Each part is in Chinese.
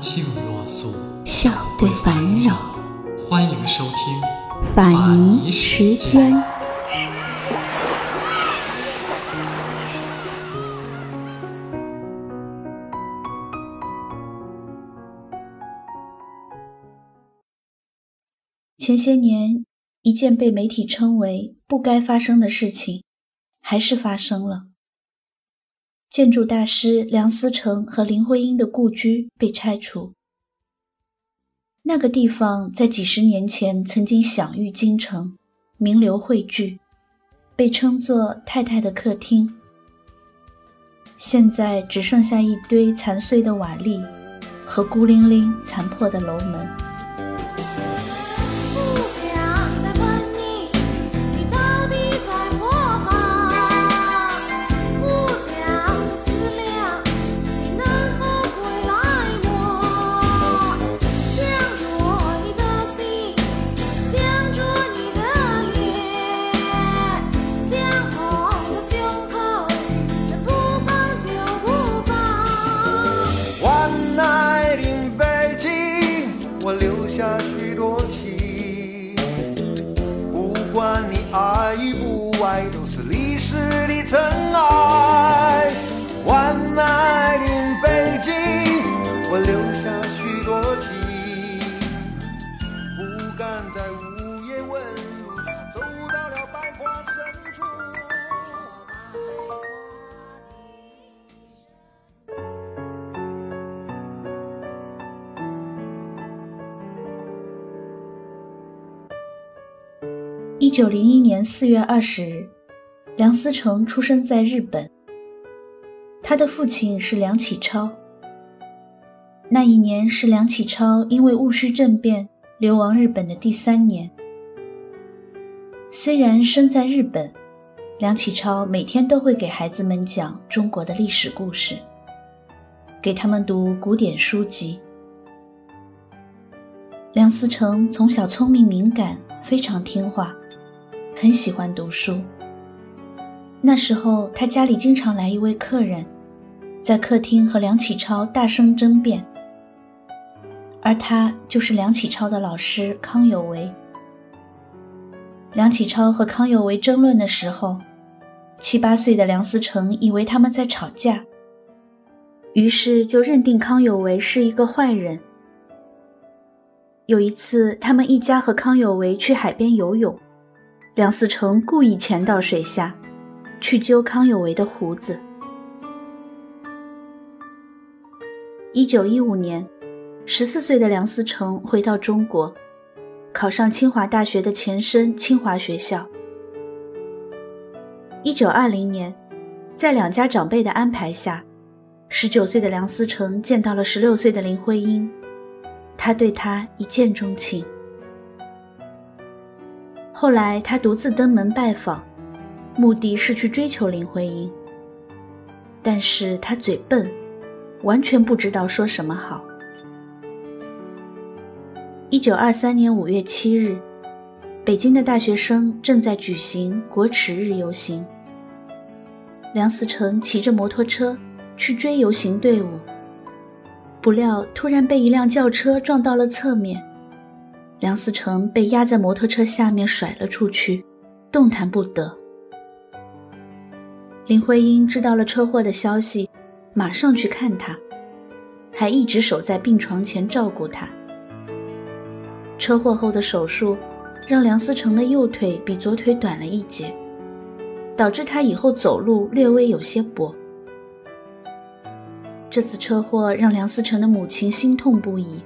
静若素，笑对烦扰。欢迎收听法尼时间。前些年，一件被媒体称为不该发生的事情，还是发生了。建筑大师梁思成和林徽因的故居被拆除。那个地方在几十年前曾经享誉京城，名流汇聚，被称作“太太的客厅”。现在只剩下一堆残碎的瓦砾和孤零零残破的楼门。下许多情不管你爱不一九零一年四月二十日，梁思成出生在日本。他的父亲是梁启超。那一年是梁启超因为戊戌政变流亡日本的第三年。虽然生在日本，梁启超每天都会给孩子们讲中国的历史故事，给他们读古典书籍。梁思成从小聪明敏感，非常听话。很喜欢读书。那时候，他家里经常来一位客人，在客厅和梁启超大声争辩，而他就是梁启超的老师康有为。梁启超和康有为争论的时候，七八岁的梁思成以为他们在吵架，于是就认定康有为是一个坏人。有一次，他们一家和康有为去海边游泳。梁思成故意潜到水下，去揪康有为的胡子。一九一五年，十四岁的梁思成回到中国，考上清华大学的前身清华学校。一九二零年，在两家长辈的安排下，十九岁的梁思成见到了十六岁的林徽因，他对她一见钟情。后来，他独自登门拜访，目的是去追求林徽因。但是他嘴笨，完全不知道说什么好。一九二三年五月七日，北京的大学生正在举行国耻日游行。梁思成骑着摩托车去追游行队伍，不料突然被一辆轿车撞到了侧面。梁思成被压在摩托车下面甩了出去，动弹不得。林徽因知道了车祸的消息，马上去看他，还一直守在病床前照顾他。车祸后的手术让梁思成的右腿比左腿短了一截，导致他以后走路略微有些跛。这次车祸让梁思成的母亲心痛不已。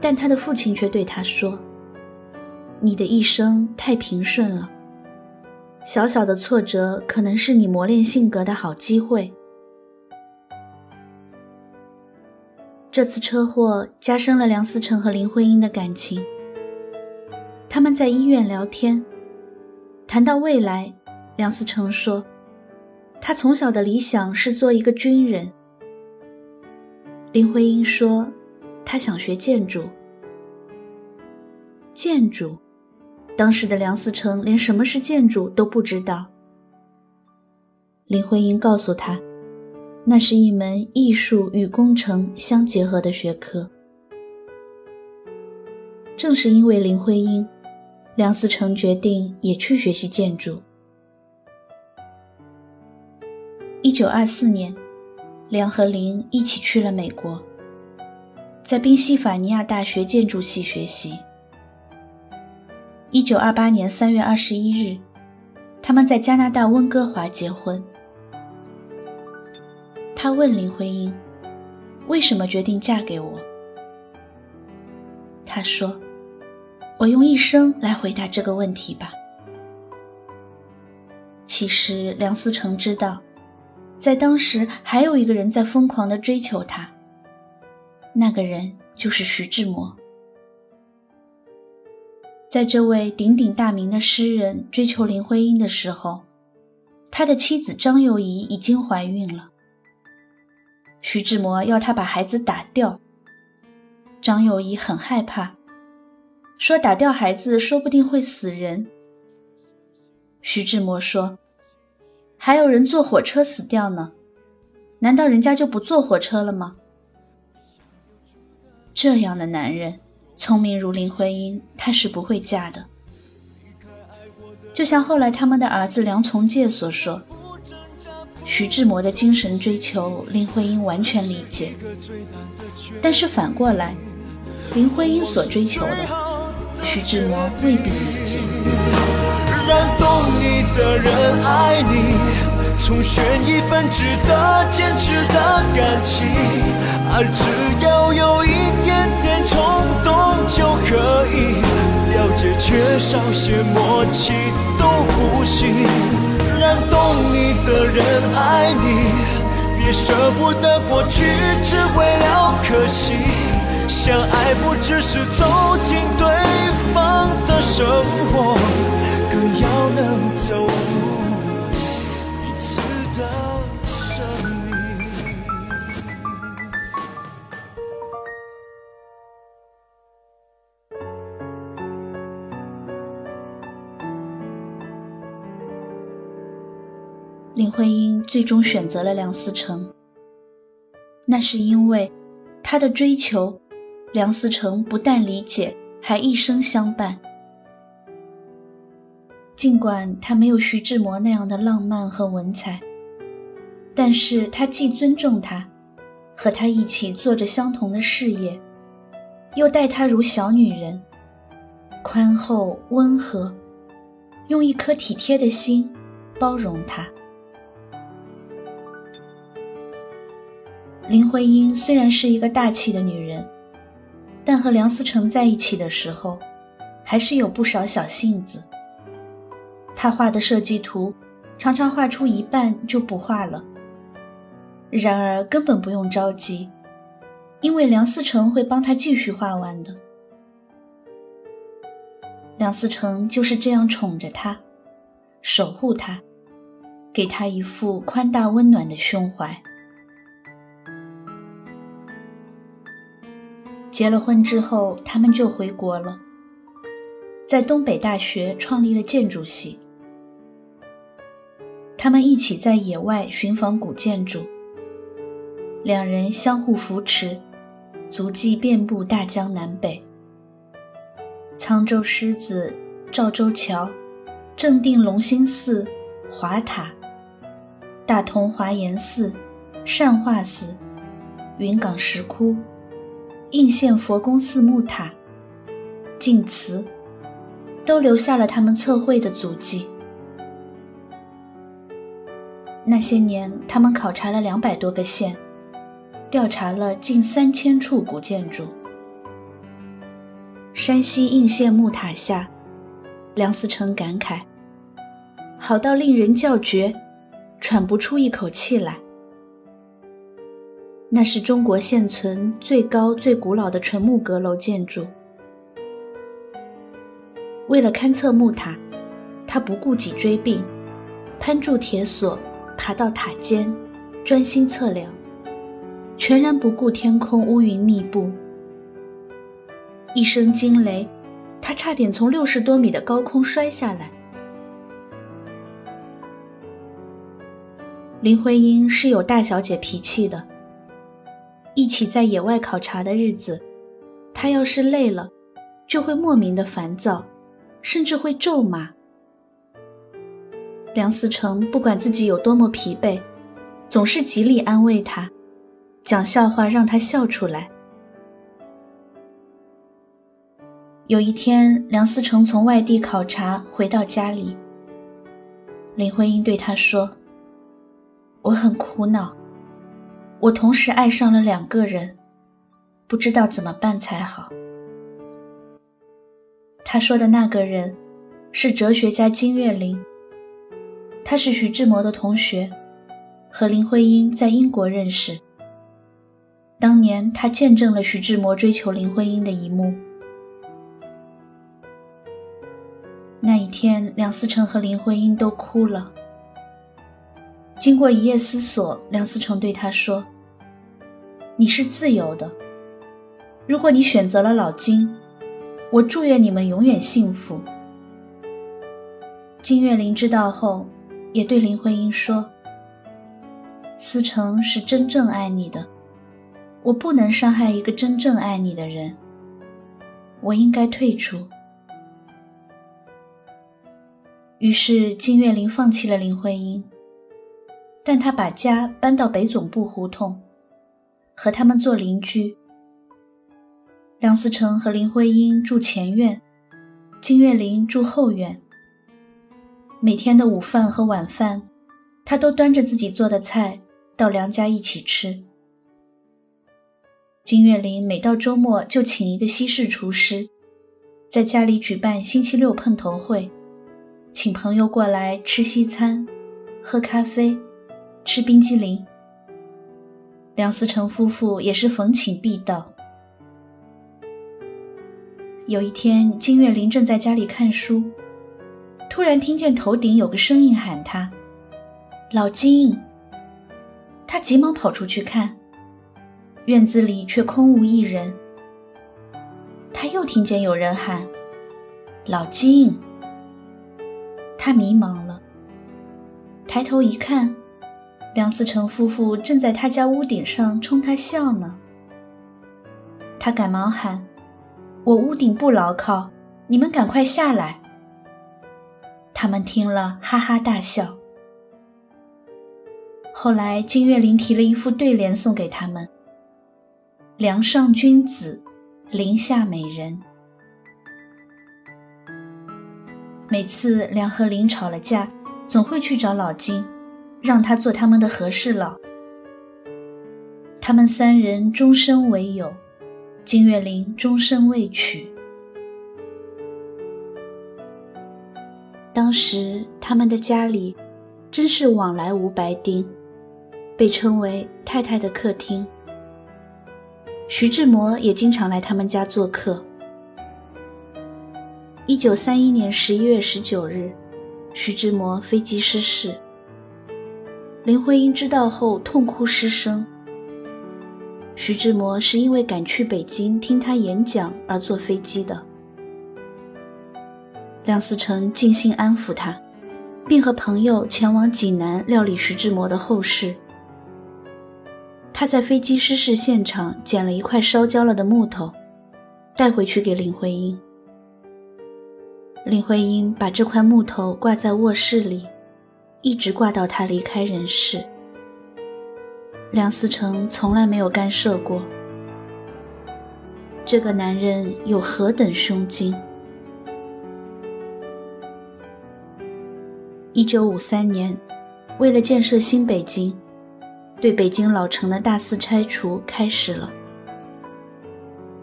但他的父亲却对他说：“你的一生太平顺了，小小的挫折可能是你磨练性格的好机会。”这次车祸加深了梁思成和林徽因的感情。他们在医院聊天，谈到未来，梁思成说，他从小的理想是做一个军人。林徽因说，他想学建筑。建筑，当时的梁思成连什么是建筑都不知道。林徽因告诉他，那是一门艺术与工程相结合的学科。正是因为林徽因，梁思成决定也去学习建筑。一九二四年，梁和林一起去了美国，在宾夕法尼亚大学建筑系学习。一九二八年三月二十一日，他们在加拿大温哥华结婚。他问林徽因：“为什么决定嫁给我？”他说：“我用一生来回答这个问题吧。”其实梁思成知道，在当时还有一个人在疯狂的追求他，那个人就是徐志摩。在这位鼎鼎大名的诗人追求林徽因的时候，他的妻子张幼仪已经怀孕了。徐志摩要他把孩子打掉，张幼仪很害怕，说打掉孩子说不定会死人。徐志摩说：“还有人坐火车死掉呢，难道人家就不坐火车了吗？”这样的男人。聪明如林徽因，她是不会嫁的。就像后来他们的儿子梁从诫所说：“徐志摩的精神追求，林徽因完全理解。但是反过来，林徽因所追求的，徐志摩未必理解。”让懂你的人爱你，重选一份值得坚持的感情，而只要有一点就可以了解，缺少些默契都不行。让懂你的人爱你，别舍不得过去，只为了可惜。相爱不只是走进对方的生活。更要能走林徽因最终选择了梁思成，那是因为她的追求，梁思成不但理解，还一生相伴。尽管他没有徐志摩那样的浪漫和文采，但是他既尊重他，和他一起做着相同的事业，又待他如小女人，宽厚温和，用一颗体贴的心包容他。林徽因虽然是一个大气的女人，但和梁思成在一起的时候，还是有不少小性子。他画的设计图，常常画出一半就不画了。然而根本不用着急，因为梁思成会帮他继续画完的。梁思成就是这样宠着她，守护她，给她一副宽大温暖的胸怀。结了婚之后，他们就回国了，在东北大学创立了建筑系。他们一起在野外寻访古建筑，两人相互扶持，足迹遍布大江南北。沧州狮子、赵州桥、正定隆兴寺、华塔、大同华严寺、善化寺、云冈石窟、应县佛宫寺木塔、晋祠，都留下了他们测绘的足迹。那些年，他们考察了两百多个县，调查了近三千处古建筑。山西应县木塔下，梁思成感慨：“好到令人叫绝，喘不出一口气来。”那是中国现存最高、最古老的纯木阁楼建筑。为了勘测木塔，他不顾脊椎病，攀住铁索，爬到塔尖，专心测量，全然不顾天空乌云密布。一声惊雷，他差点从六十多米的高空摔下来。林徽因是有大小姐脾气的。一起在野外考察的日子，他要是累了，就会莫名的烦躁，甚至会咒骂。梁思成不管自己有多么疲惫，总是极力安慰她，讲笑话让她笑出来。有一天，梁思成从外地考察回到家里，林徽因对他说：“我很苦恼。”我同时爱上了两个人，不知道怎么办才好。他说的那个人是哲学家金岳霖，他是徐志摩的同学，和林徽因在英国认识。当年他见证了徐志摩追求林徽因的一幕。那一天，梁思成和林徽因都哭了。经过一夜思索，梁思成对他说：“你是自由的。如果你选择了老金，我祝愿你们永远幸福。”金岳霖知道后，也对林徽因说：“思成是真正爱你的，我不能伤害一个真正爱你的人，我应该退出。”于是金岳霖放弃了林徽因。但他把家搬到北总部胡同，和他们做邻居。梁思成和林徽因住前院，金岳霖住后院。每天的午饭和晚饭，他都端着自己做的菜到梁家一起吃。金岳霖每到周末就请一个西式厨师，在家里举办星期六碰头会，请朋友过来吃西餐，喝咖啡。吃冰激凌。梁思成夫妇也是逢请必到。有一天，金岳霖正在家里看书，突然听见头顶有个声音喊他：“老金。”他急忙跑出去看，院子里却空无一人。他又听见有人喊：“老金。”他迷茫了，抬头一看。梁思成夫妇正在他家屋顶上冲他笑呢。他赶忙喊：“我屋顶不牢靠，你们赶快下来。”他们听了，哈哈大笑。后来，金岳霖提了一副对联送给他们：“梁上君子，林下美人。”每次梁和林吵了架，总会去找老金。让他做他们的和事佬。他们三人终身为友，金岳霖终身未娶。当时他们的家里真是往来无白丁，被称为太太的客厅。徐志摩也经常来他们家做客。一九三一年十一月十九日，徐志摩飞机失事。林徽因知道后痛哭失声。徐志摩是因为赶去北京听他演讲而坐飞机的。梁思成尽心安抚他，并和朋友前往济南料理徐志摩的后事。他在飞机失事现场捡了一块烧焦了的木头，带回去给林徽因。林徽因把这块木头挂在卧室里。一直挂到他离开人世。梁思成从来没有干涉过。这个男人有何等胸襟？一九五三年，为了建设新北京，对北京老城的大肆拆除开始了。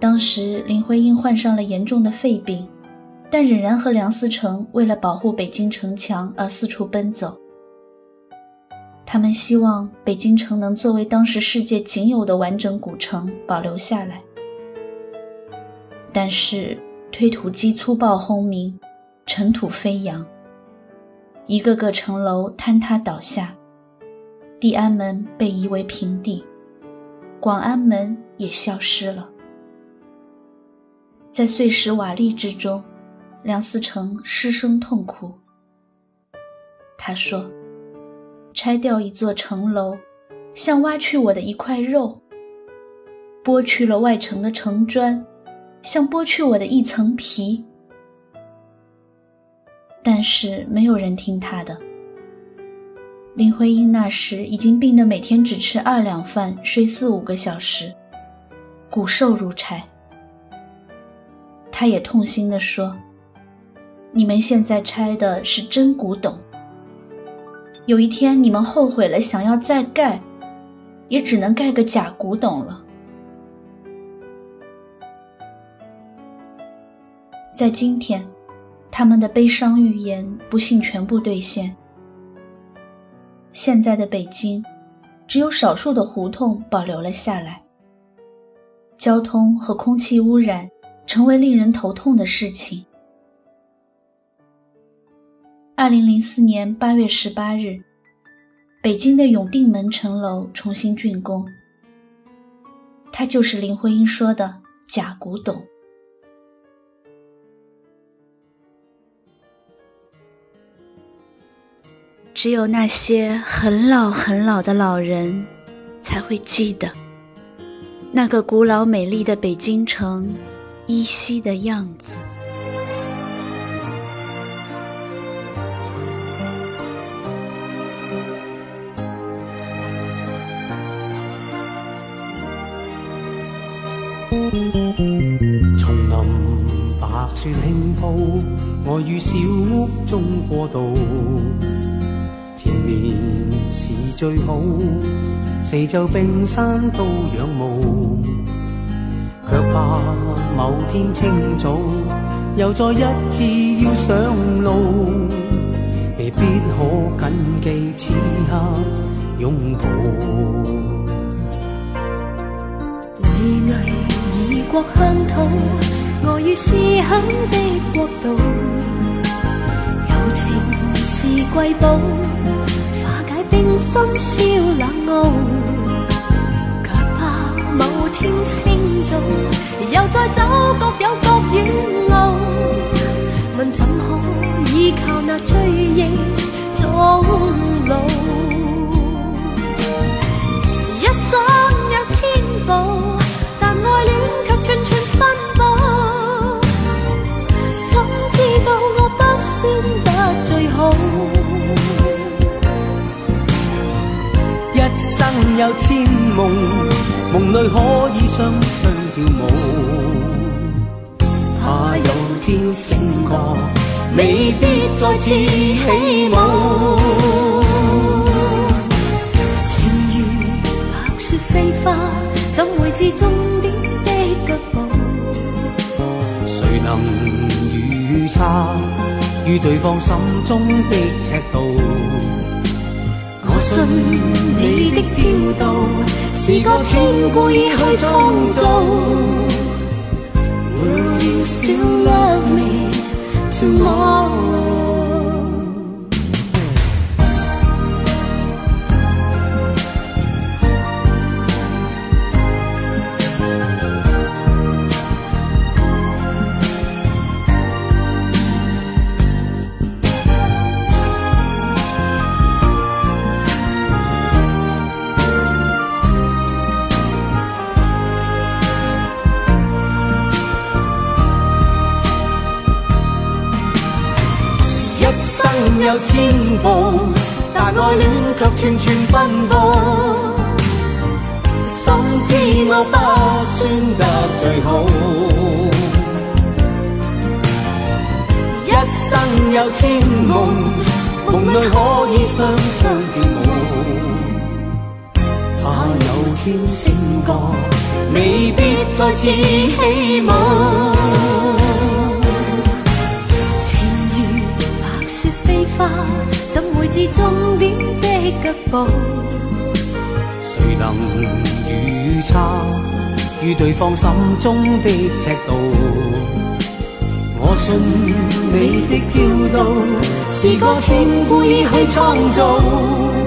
当时林徽因患上了严重的肺病，但仍然和梁思成为了保护北京城墙而四处奔走。他们希望北京城能作为当时世界仅有的完整古城保留下来。但是推土机粗暴轰鸣，尘土飞扬，一个个城楼坍塌倒下，地安门被夷为平地，广安门也消失了。在碎石瓦砾之中，梁思成失声痛哭。他说：“拆掉一座城楼，像挖去我的一块肉；剥去了外城的城砖，像剥去我的一层皮。”但是没有人听他的。林徽因那时已经病得每天只吃二两饭，睡四五个小时，骨瘦如柴。他也痛心地说：“你们现在拆的是真古董，有一天你们后悔了，想要再盖，也只能盖个假古董了。”在今天，他们的悲伤预言不幸全部兑现。现在的北京，只有少数的胡同保留了下来，交通和空气污染。成为令人头痛的事情。二零零四年八月十八日，北京的永定门城楼重新竣工。它就是林徽因说的“假古董”。只有那些很老很老的老人，才会记得那个古老美丽的北京城。依稀的样子。丛林白雪轻铺，我于小屋中过渡。前面是最好，四周冰山都仰慕。却怕某天清早，又再一次要上路，未必可谨记此刻拥抱。国乡土，我于思乡的国度，友情是瑰宝，化解冰心消冷傲，却怕某天清早。又再走各有各远路，问怎可依靠那追忆终老？有千梦。梦里可以双双跳舞，怕有天醒觉，未必再次起舞。情如白雪飞花，怎会知终点的脚步？谁能预测与对方心中的尺度？我信你的飘荡。是个天故意去创造。Will you still love me tomorrow? 有千步，但爱恋却寸寸分布。心知我不算得最好，一生有千梦，梦里可以双双跳舞。怕有天醒觉，未必再次起舞。终点的脚步，谁能预测？与对方心中的尺度，我信你的高度是个性故意去创造。